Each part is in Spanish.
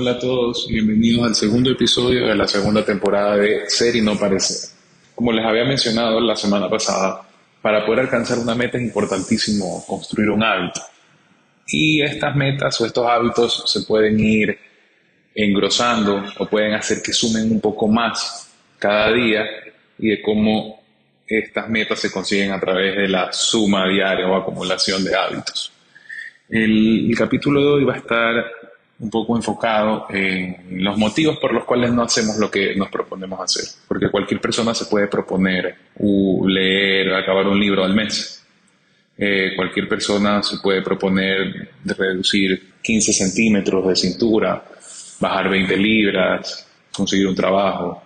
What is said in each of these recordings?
Hola a todos, bienvenidos al segundo episodio de la segunda temporada de Ser y no parecer. Como les había mencionado la semana pasada, para poder alcanzar una meta es importantísimo construir un hábito. Y estas metas o estos hábitos se pueden ir engrosando o pueden hacer que sumen un poco más cada día y de cómo estas metas se consiguen a través de la suma diaria o acumulación de hábitos. El, el capítulo de hoy va a estar un poco enfocado en los motivos por los cuales no hacemos lo que nos proponemos hacer. Porque cualquier persona se puede proponer leer, acabar un libro al mes. Eh, cualquier persona se puede proponer reducir 15 centímetros de cintura, bajar 20 libras, conseguir un trabajo,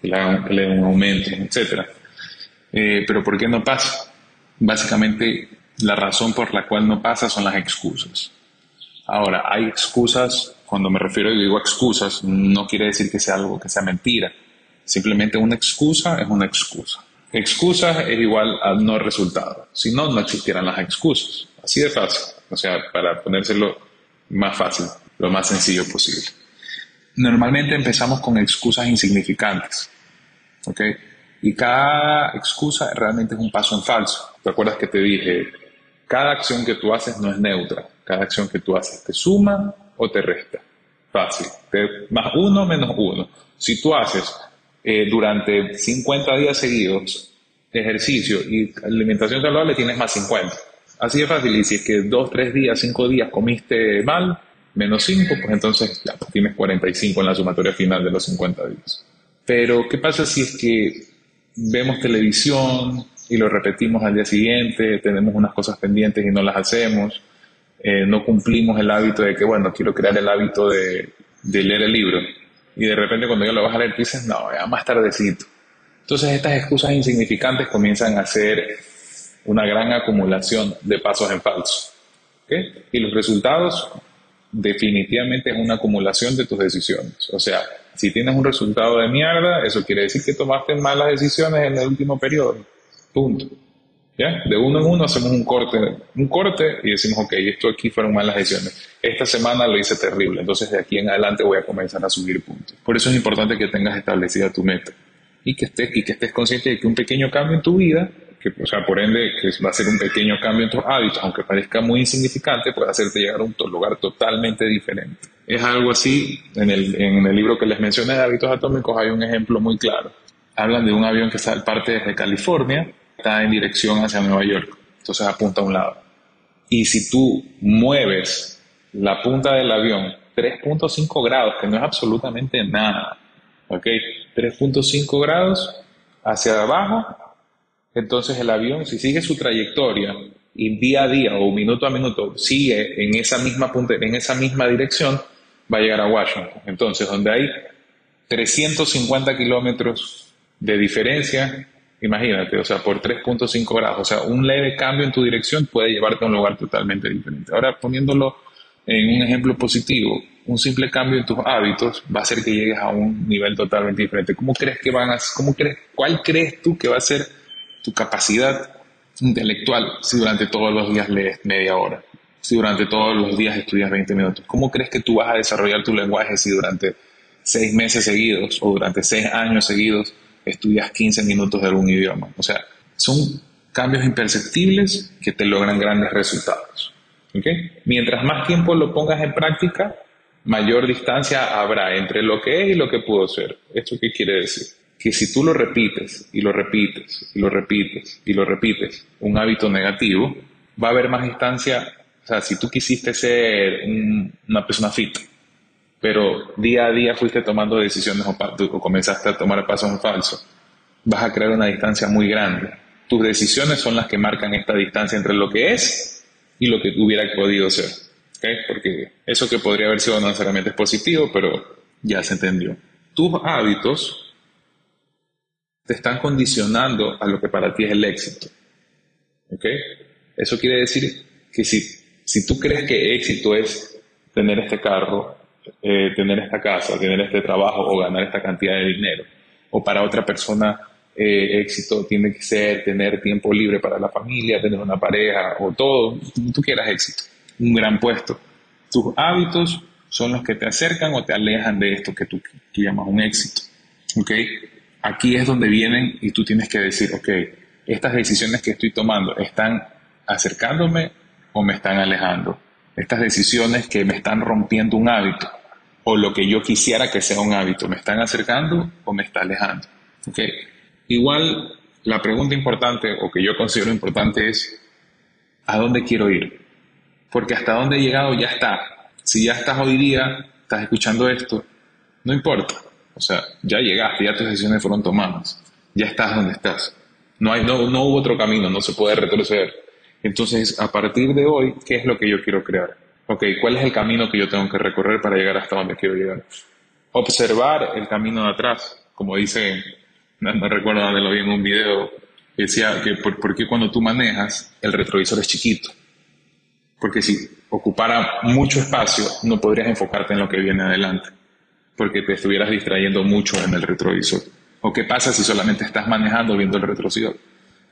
que le, den un aumento, etc. Eh, pero ¿por qué no pasa? Básicamente la razón por la cual no pasa son las excusas. Ahora, hay excusas, cuando me refiero y digo excusas, no quiere decir que sea algo que sea mentira. Simplemente una excusa es una excusa. Excusa es igual a no resultado. Si no, no existieran las excusas. Así de fácil. O sea, para ponérselo más fácil, lo más sencillo posible. Normalmente empezamos con excusas insignificantes. ¿Ok? Y cada excusa realmente es un paso en falso. ¿Te acuerdas que te dije? Cada acción que tú haces no es neutra cada acción que tú haces te suma o te resta. Fácil. más uno menos uno. Si tú haces eh, durante 50 días seguidos ejercicio y alimentación saludable, tienes más 50. Así de fácil. Y si es que dos, tres días, cinco días comiste mal, menos 5, pues entonces ya pues tienes 45 en la sumatoria final de los 50 días. Pero, ¿qué pasa si es que vemos televisión y lo repetimos al día siguiente, tenemos unas cosas pendientes y no las hacemos? Eh, no cumplimos el hábito de que, bueno, quiero crear el hábito de, leer el libro. Y de repente cuando ya lo vas a leer, dices, no, ya más tardecito. Entonces estas excusas insignificantes comienzan a ser una gran acumulación de pasos en falso. Y los resultados definitivamente es una acumulación de tus decisiones. O sea, si tienes un resultado de mierda, eso quiere decir que tomaste malas decisiones en el último periodo. Punto. De uno en uno hacemos un corte, un corte y decimos, ok, esto aquí fueron malas decisiones. Esta semana lo hice terrible, entonces de aquí en adelante voy a comenzar a subir puntos. Por eso es importante que tengas establecida tu meta y que estés, y que estés consciente de que un pequeño cambio en tu vida, que, o sea, por ende, que va a ser un pequeño cambio en tus hábitos, aunque parezca muy insignificante, puede hacerte llegar a un lugar totalmente diferente. Es algo así, en el, en el libro que les mencioné de hábitos atómicos hay un ejemplo muy claro. Hablan de un avión que parte desde California está en dirección hacia Nueva York, entonces apunta a un lado. Y si tú mueves la punta del avión 3.5 grados, que no es absolutamente nada, ¿ok? 3.5 grados hacia abajo, entonces el avión, si sigue su trayectoria y día a día o minuto a minuto sigue en esa misma punta, en esa misma dirección, va a llegar a Washington. Entonces, donde hay 350 kilómetros de diferencia, Imagínate, o sea, por 3.5 grados, o sea, un leve cambio en tu dirección puede llevarte a un lugar totalmente diferente. Ahora, poniéndolo en un ejemplo positivo, un simple cambio en tus hábitos va a hacer que llegues a un nivel totalmente diferente. ¿Cómo crees que van a, cómo crees, cuál crees tú que va a ser tu capacidad intelectual si durante todos los días lees media hora? Si durante todos los días estudias 20 minutos, ¿cómo crees que tú vas a desarrollar tu lenguaje si durante seis meses seguidos o durante seis años seguidos estudias 15 minutos de algún idioma. O sea, son cambios imperceptibles que te logran grandes resultados. Mientras más tiempo lo pongas en práctica, mayor distancia habrá entre lo que es y lo que pudo ser. ¿Esto qué quiere decir? Que si tú lo repites y lo repites y lo repites y lo repites, un hábito negativo, va a haber más distancia. O sea, si tú quisiste ser una persona fit, pero día a día fuiste tomando decisiones o, comenzaste a tomar pasos en falso, vas a crear una distancia muy grande. Tus decisiones son las que marcan esta distancia entre lo que es y lo que hubiera podido ser. Porque eso que podría haber sido no necesariamente es positivo, pero Ya se entendió. Tus hábitos te están condicionando a lo que para ti es el éxito. ¿Ok? Eso quiere decir que si, si tú crees que éxito es tener este carro, eh, tener esta casa, tener este trabajo o ganar esta cantidad de dinero, o para otra persona eh, éxito tiene que ser tener tiempo libre para la familia, tener una pareja o todo, tú quieras éxito, un gran puesto. Tus hábitos son los que te acercan o te alejan de esto que tú llamas un éxito. ¿ok? Aquí es donde vienen y tú tienes que decir, ok, estas decisiones que estoy tomando están acercándome o me están alejando. Estas decisiones que me están rompiendo un hábito o lo que yo quisiera que sea un hábito, ¿me están acercando o me está alejando? ¿ok? Igual, la pregunta importante o que yo considero importante es, ¿a dónde quiero ir? Porque hasta dónde he llegado ya está. Si ya estás hoy día, estás escuchando esto, no importa. O sea, ya llegaste, ya tus decisiones fueron tomadas. Ya estás donde estás. No, hay, no, no hubo otro camino, no se puede retroceder. Entonces, a partir de hoy, ¿qué es lo que yo quiero crear? Ok, ¿cuál es el camino que yo tengo que recorrer para llegar hasta donde quiero llegar? Observar el camino de atrás, como dice no, recuerdo dónde lo vi en un video, decía que por, qué cuando tú manejas el retrovisor es chiquito. Porque si ocupara mucho espacio, no podrías enfocarte en lo que viene adelante, porque te estuvieras distrayendo mucho en el retrovisor. ¿O qué pasa si solamente estás manejando viendo el retrovisor?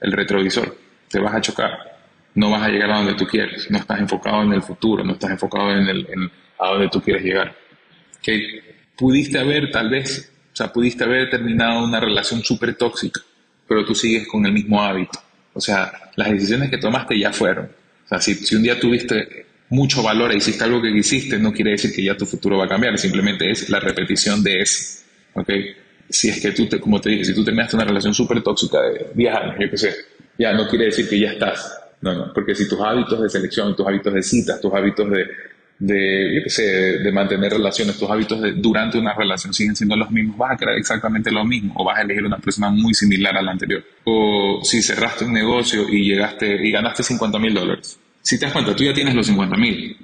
El retrovisor, te vas a chocar, no vas a llegar a donde tú quieres, no estás enfocado en el futuro, no estás enfocado en, el, a donde tú quieres llegar. Que pudiste haber tal vez o sea, pudiste haber terminado una relación súper tóxica, pero tú sigues con el mismo hábito. O sea, las decisiones que tomaste ya fueron. O sea, si, si un día tuviste mucho valor e hiciste algo que quisiste, no quiere decir que ya tu futuro va a cambiar, simplemente es la repetición de eso. ¿Ok? Si es que tú, te, como te dije, si tú terminaste una relación súper tóxica de 10 años, yo qué sé, ya no quiere decir que ya estás. No, no, porque si tus hábitos de selección, tus hábitos de citas, tus hábitos de, de, mantener relaciones, tus hábitos de, durante una relación siguen siendo los mismos, vas a crear exactamente lo mismo o vas a elegir una persona muy similar a la anterior. O si cerraste un negocio y llegaste y ganaste 50 mil dólares. Si te das cuenta, tú ya tienes los 50 mil,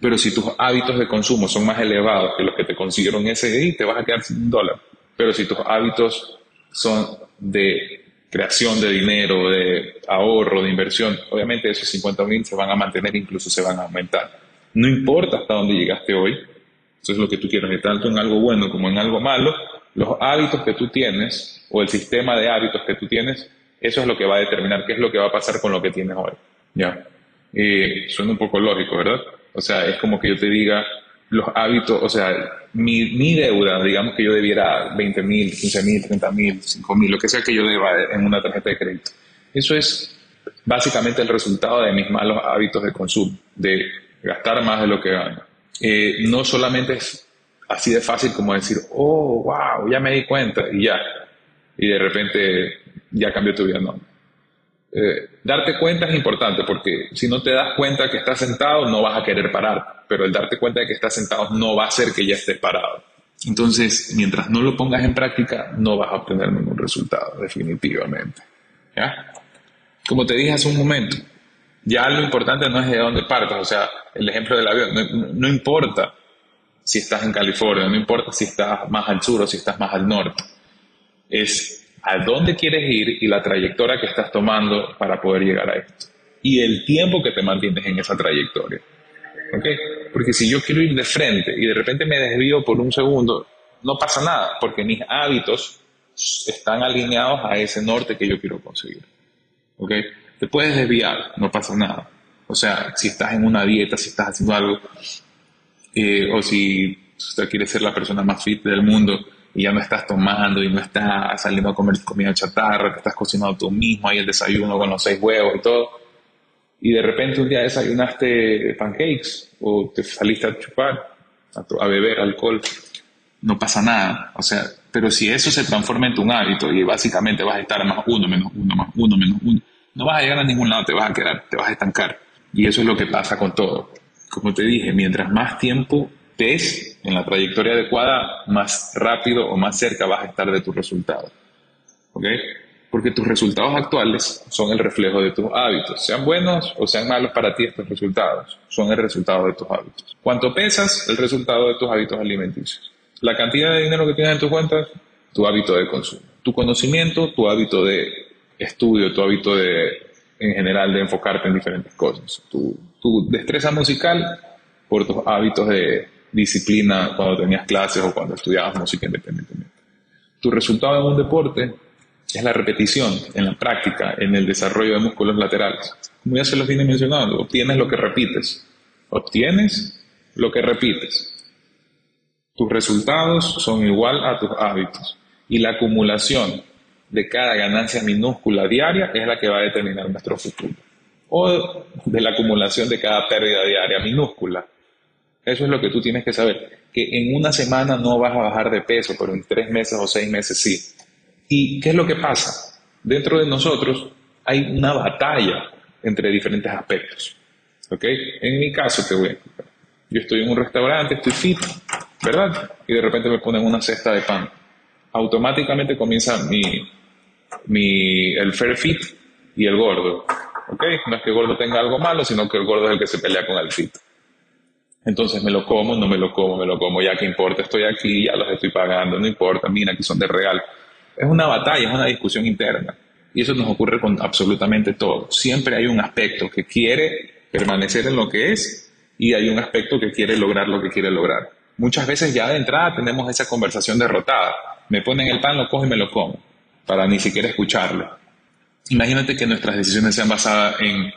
pero si tus hábitos de consumo son más elevados que los que te consiguieron ese día, te vas a quedar sin un dólar. Pero si tus hábitos son de creación de dinero, de ahorro, de inversión, obviamente esos 50 mil se van a mantener, incluso se van a aumentar. No importa hasta dónde llegaste hoy, eso es lo que tú quieres, tanto en algo bueno como en algo malo, los hábitos que tú tienes o el sistema de hábitos que tú tienes, eso es lo que va a determinar qué es lo que va a pasar con lo que tienes hoy. Ya. suena un poco lógico, ¿verdad? O sea, es como que yo te diga los hábitos, o sea, mi, mi deuda, digamos que yo debiera 20 mil, 15 mil, 30 mil, 5 mil, lo que sea que yo deba en una tarjeta de crédito. Eso es básicamente el resultado de mis malos hábitos de consumo, de gastar más de lo que gana. Eh, no solamente es así de fácil como decir, oh, wow, ya me di cuenta y ya. Y de repente ya cambió tu vida. No. Eh, darte cuenta es importante porque si no te das cuenta que estás sentado no vas a querer parar, pero el darte cuenta de que estás sentado no va a hacer que ya estés parado. Entonces, mientras no lo pongas en práctica, no vas a obtener ningún resultado, definitivamente. ¿Ya? Como te dije hace un momento, ya lo importante no es de dónde partas, o sea, el ejemplo del avión, no, importa si estás en California, no importa si estás más al sur o si estás más al norte, es a dónde quieres ir y la trayectoria que estás tomando para poder llegar a esto. Y el tiempo que te mantienes en esa trayectoria. ¿Okay? Porque si yo quiero ir de frente y de repente me desvío por un segundo, no pasa nada, porque mis hábitos están alineados a ese norte que yo quiero conseguir. ¿Okay? Te puedes desviar, no pasa nada. O sea, si estás en una dieta, si estás haciendo algo, eh, o si usted quiere ser la persona más fit del mundo y ya no estás tomando y no estás saliendo a comer comida chatarra, te estás cocinando tú mismo, ahí el desayuno con los seis huevos y todo, y de repente un día desayunaste pancakes o te saliste a chupar, a, a beber alcohol, no pasa nada. O sea, pero si eso se transforma en tu hábito y básicamente vas a estar más uno, menos uno, más uno, menos uno, no vas a llegar a ningún lado, te vas a quedar, te vas a estancar. Y eso es lo que pasa con todo. Como te dije, mientras más tiempo des en la trayectoria adecuada, más rápido o más cerca vas a estar de tus resultados. ¿Ok? Porque tus resultados actuales son el reflejo de tus hábitos. Sean buenos o sean malos para ti estos resultados, son el resultado de tus hábitos. ¿Cuánto pesas? El resultado de tus hábitos alimenticios. La cantidad de dinero que tienes en tus cuentas, tu hábito de consumo. Tu conocimiento, tu hábito de estudio, tu hábito de, en general, de enfocarte en diferentes cosas. Tu, tu destreza musical por tus hábitos de disciplina cuando tenías clases o cuando estudiabas música independientemente. Tu resultado en un deporte es la repetición, en la práctica, en el desarrollo de músculos laterales. Como ya se los vine mencionando, obtienes lo que repites. Obtienes lo que repites. Tus resultados son igual a tus hábitos y la acumulación de cada ganancia minúscula diaria es la que va a determinar nuestro futuro. O de la acumulación de cada pérdida diaria minúscula. Eso es lo que tú tienes que saber. Que en una semana no vas a bajar de peso, pero en tres meses o seis meses sí. ¿Y qué es lo que pasa? Dentro de nosotros hay una batalla entre diferentes aspectos. ¿Ok? En mi caso te voy a explicar. Yo estoy en un restaurante, estoy fit, ¿verdad? Y de repente me ponen una cesta de pan. Automáticamente comienza mi, mi, el fair fit y el gordo. ¿Ok? No es que el gordo tenga algo malo, sino que el gordo es el que se pelea con el fit. Entonces me lo como, no me lo como, me lo como, ya que importa, estoy aquí, ya los estoy pagando, no importa, mira, aquí son de real. Es una batalla, es una discusión interna. Y eso nos ocurre con absolutamente todo. Siempre hay un aspecto que quiere permanecer en lo que es y hay un aspecto que quiere lograr lo que quiere lograr. Muchas veces ya de entrada tenemos esa conversación derrotada. Me ponen el pan, lo cojo y me lo como, para ni siquiera escucharlo. Imagínate que nuestras decisiones sean basadas en,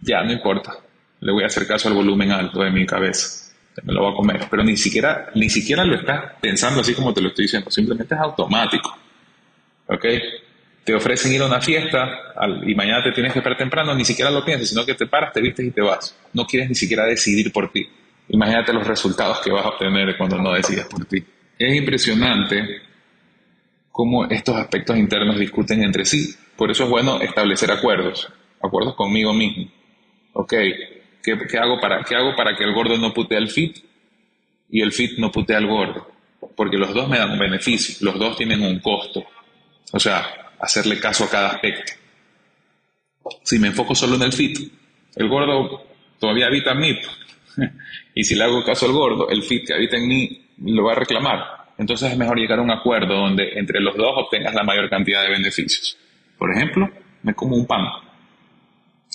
ya, no importa, le voy a hacer caso al volumen alto de mi cabeza, me lo voy a comer, pero ni siquiera, ni siquiera lo estás pensando así como te lo estoy diciendo, simplemente es automático. ¿Ok? Te ofrecen ir a una fiesta y mañana te tienes que estar temprano, ni siquiera lo piensas, sino que te paras, te vistes y te vas. No quieres ni siquiera decidir por ti. Imagínate los resultados que vas a obtener cuando no decides por ti. Es impresionante cómo estos aspectos internos discuten entre sí. Por eso es bueno establecer acuerdos, acuerdos conmigo mismo. Ok, ¿Qué, hago para, ¿Qué hago para que el gordo no putee al fit y el fit no putee al gordo? Porque los dos me dan un beneficio, los dos tienen un costo. O sea, hacerle caso a cada aspecto. Si me enfoco solo en el fit, el gordo todavía habita en mí. y si le hago caso al gordo, el fit que habita en mí lo va a reclamar. Entonces es mejor llegar a un acuerdo donde entre los dos obtengas la mayor cantidad de beneficios. Por ejemplo, me como un pan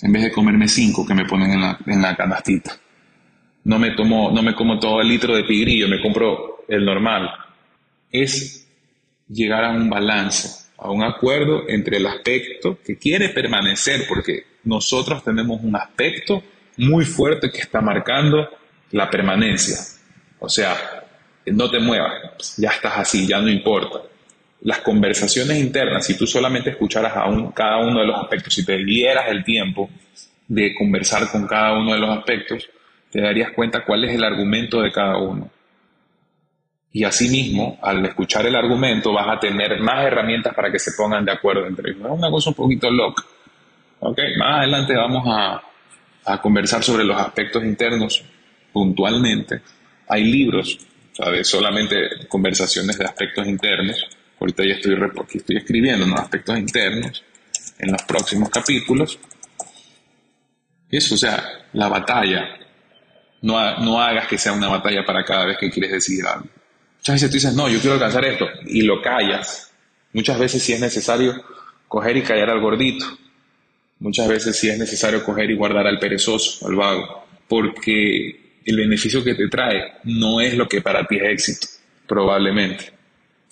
en vez de comerme cinco que me ponen en la, en la canastita. No me, tomo, no me como todo el litro de pigrillo, me compro el normal. Es llegar a un balance, a un acuerdo entre el aspecto que quiere permanecer, porque nosotros tenemos un aspecto muy fuerte que está marcando la permanencia. O sea, no te muevas, ya estás así, ya no importa las conversaciones internas, si tú solamente escucharas a un, cada uno de los aspectos, si te dieras el tiempo de conversar con cada uno de los aspectos, te darías cuenta cuál es el argumento de cada uno. Y asimismo, al escuchar el argumento, vas a tener más herramientas para que se pongan de acuerdo entre ellos. Es una cosa un poquito loca. ¿Okay? Más adelante vamos a, a conversar sobre los aspectos internos puntualmente. Hay libros, de solamente conversaciones de aspectos internos Ahorita ya estoy, estoy escribiendo los aspectos internos en los próximos capítulos. Eso, o sea, la batalla. No, no hagas que sea una batalla para cada vez que quieres decidir algo. Muchas veces tú dices, no, yo quiero alcanzar esto, y lo callas. Muchas veces sí es necesario coger y callar al gordito. Muchas veces sí es necesario coger y guardar al perezoso, al vago. Porque el beneficio que te trae no es lo que para ti es éxito, probablemente.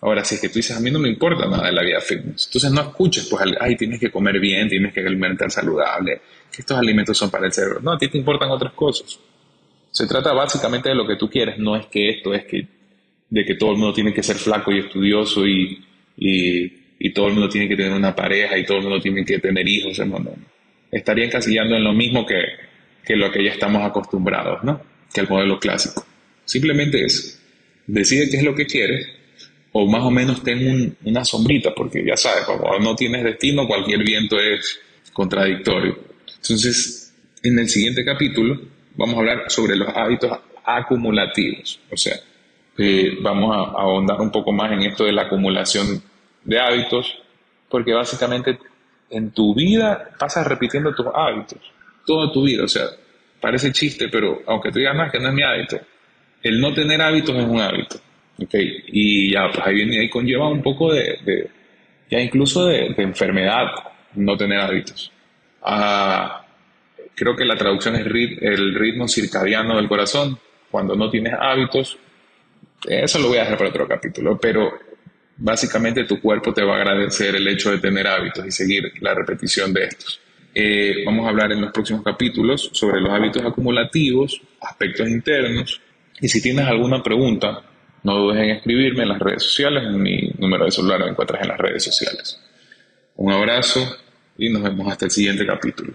Ahora, si es que tú dices, a mí no me importa nada de la vida fitness, entonces no escuches, pues, ay, tienes que comer bien, tienes que alimentar saludable, que estos alimentos son para el cerebro. No, a ti te importan otras cosas. Se trata básicamente de lo que tú quieres, no es que esto es que, de que todo el mundo tiene que ser flaco y estudioso y, y, todo el mundo tiene que tener una pareja y todo el mundo tiene que tener hijos. No, no. Estaría encasillando en lo mismo que, que lo que ya estamos acostumbrados, ¿no? Que el modelo clásico. Simplemente es, decide qué es lo que quieres o más o menos ten una sombrita, porque ya sabes, cuando no tienes destino, cualquier viento es contradictorio. Entonces, en el siguiente capítulo vamos a hablar sobre los hábitos acumulativos, o sea, eh, vamos a, ahondar un poco más en esto de la acumulación de hábitos, porque básicamente en tu vida pasas repitiendo tus hábitos, toda tu vida, o sea, parece chiste, pero aunque tú digas, no, es que no es mi hábito, el no tener hábitos es un hábito. Y ya, pues ahí, viene, ahí conlleva un poco de, ya incluso de, enfermedad no tener hábitos. Ah, creo que la traducción es el ritmo circadiano del corazón. Cuando no tienes hábitos, eso lo voy a dejar para otro capítulo, pero básicamente tu cuerpo te va a agradecer el hecho de tener hábitos y seguir la repetición de estos. Eh, vamos a hablar en los próximos capítulos sobre los hábitos acumulativos, aspectos internos, y si tienes alguna pregunta, no dudes en escribirme en las redes sociales, en mi número de celular lo encuentras en las redes sociales. Un abrazo y nos vemos hasta el siguiente capítulo.